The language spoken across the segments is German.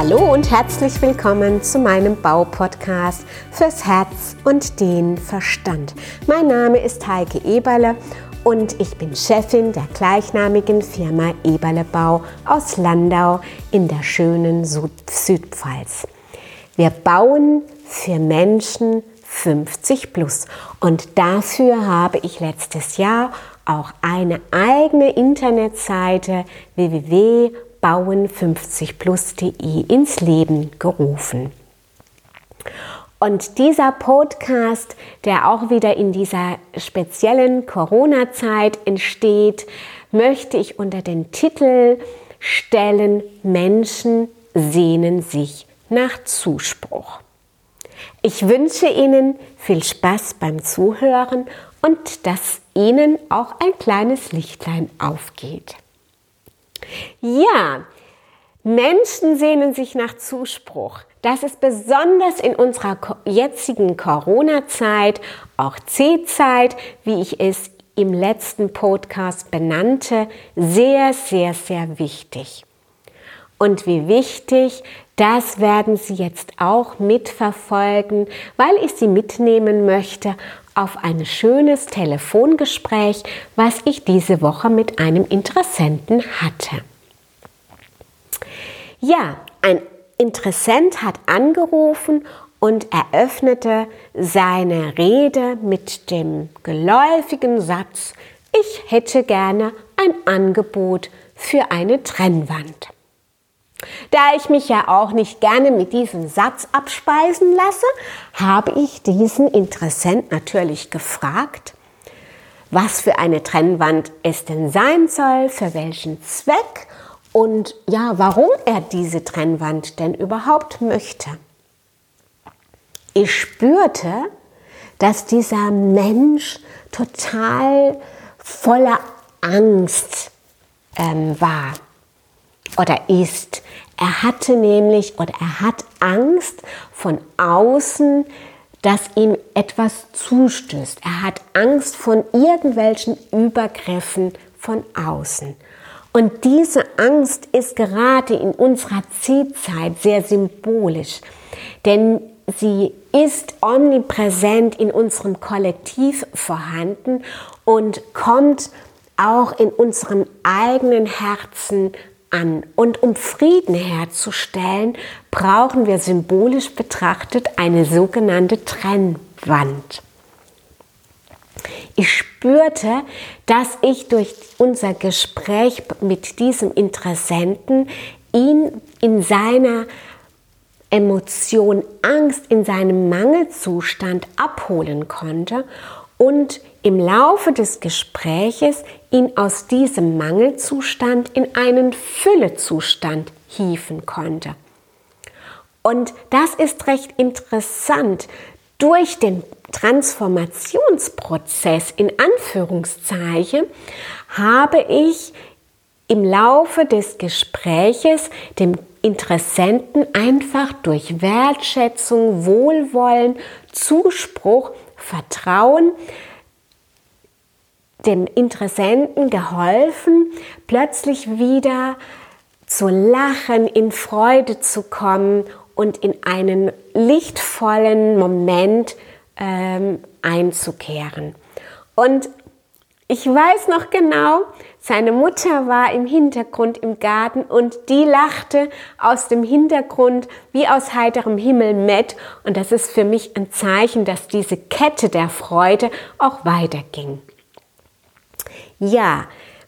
Hallo und herzlich willkommen zu meinem Baupodcast fürs Herz und den Verstand. Mein Name ist Heike Eberle und ich bin Chefin der gleichnamigen Firma Eberle Bau aus Landau in der schönen Süd Südpfalz. Wir bauen für Menschen 50 plus und dafür habe ich letztes Jahr auch eine eigene Internetseite www bauen50plus.de ins Leben gerufen. Und dieser Podcast, der auch wieder in dieser speziellen Corona-Zeit entsteht, möchte ich unter den Titel stellen, Menschen sehnen sich nach Zuspruch. Ich wünsche Ihnen viel Spaß beim Zuhören und dass Ihnen auch ein kleines Lichtlein aufgeht. Ja, Menschen sehnen sich nach Zuspruch. Das ist besonders in unserer jetzigen Corona-Zeit, auch C-Zeit, wie ich es im letzten Podcast benannte, sehr, sehr, sehr wichtig. Und wie wichtig, das werden Sie jetzt auch mitverfolgen, weil ich Sie mitnehmen möchte auf ein schönes Telefongespräch, was ich diese Woche mit einem Interessenten hatte. Ja, ein Interessent hat angerufen und eröffnete seine Rede mit dem geläufigen Satz, ich hätte gerne ein Angebot für eine Trennwand. Da ich mich ja auch nicht gerne mit diesem Satz abspeisen lasse, habe ich diesen Interessent natürlich gefragt, was für eine Trennwand es denn sein soll, für welchen Zweck und ja, warum er diese Trennwand denn überhaupt möchte. Ich spürte, dass dieser Mensch total voller Angst ähm, war oder ist. Er hatte nämlich oder er hat Angst von außen, dass ihm etwas zustößt. Er hat Angst von irgendwelchen Übergriffen von außen. Und diese Angst ist gerade in unserer C-Zeit sehr symbolisch, denn sie ist omnipräsent in unserem Kollektiv vorhanden und kommt auch in unserem eigenen Herzen an. Und um Frieden herzustellen, brauchen wir symbolisch betrachtet eine sogenannte Trennwand. Ich spürte, dass ich durch unser Gespräch mit diesem Interessenten ihn in seiner Emotion Angst, in seinem Mangelzustand abholen konnte und im Laufe des Gespräches ihn aus diesem Mangelzustand in einen Füllezustand hieven konnte. Und das ist recht interessant. Durch den Transformationsprozess in Anführungszeichen habe ich im Laufe des Gespräches dem Interessenten einfach durch Wertschätzung, Wohlwollen, Zuspruch, Vertrauen dem Interessenten geholfen, plötzlich wieder zu lachen, in Freude zu kommen und in einen lichtvollen Moment ähm, einzukehren. Und ich weiß noch genau, seine Mutter war im Hintergrund im Garten und die lachte aus dem Hintergrund wie aus heiterem Himmel mit. Und das ist für mich ein Zeichen, dass diese Kette der Freude auch weiterging. Ja,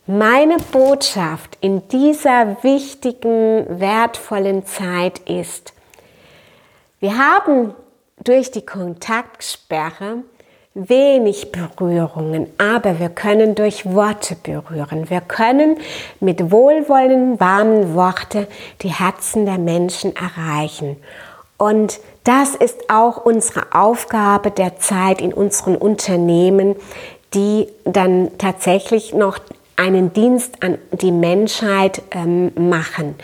meine Botschaft in dieser wichtigen, wertvollen Zeit ist, wir haben durch die Kontaktsperre wenig Berührungen, aber wir können durch Worte berühren. Wir können mit wohlwollenden, warmen Worten die Herzen der Menschen erreichen. Und das ist auch unsere Aufgabe der Zeit in unseren Unternehmen, die dann tatsächlich noch einen Dienst an die Menschheit ähm, machen.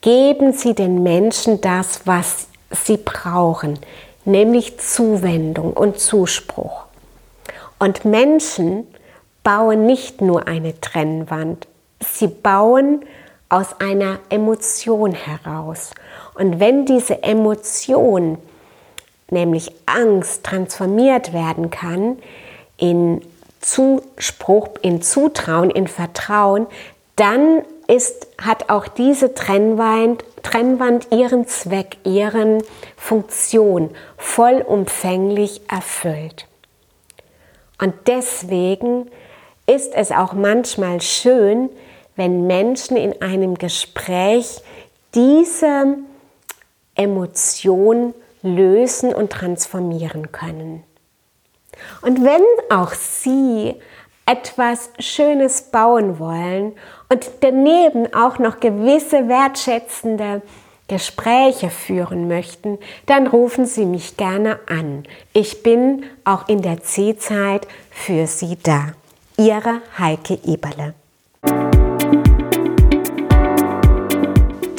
Geben Sie den Menschen das, was sie brauchen nämlich Zuwendung und Zuspruch. Und Menschen bauen nicht nur eine Trennwand, sie bauen aus einer Emotion heraus. Und wenn diese Emotion, nämlich Angst, transformiert werden kann in Zuspruch, in Zutrauen, in Vertrauen, dann ist, hat auch diese Trennwand, Trennwand ihren Zweck, ihren Funktion vollumfänglich erfüllt. Und deswegen ist es auch manchmal schön, wenn Menschen in einem Gespräch diese Emotion lösen und transformieren können. Und wenn auch Sie etwas Schönes bauen wollen und daneben auch noch gewisse wertschätzende Gespräche führen möchten, dann rufen Sie mich gerne an. Ich bin auch in der C-Zeit für Sie da. Ihre Heike Eberle.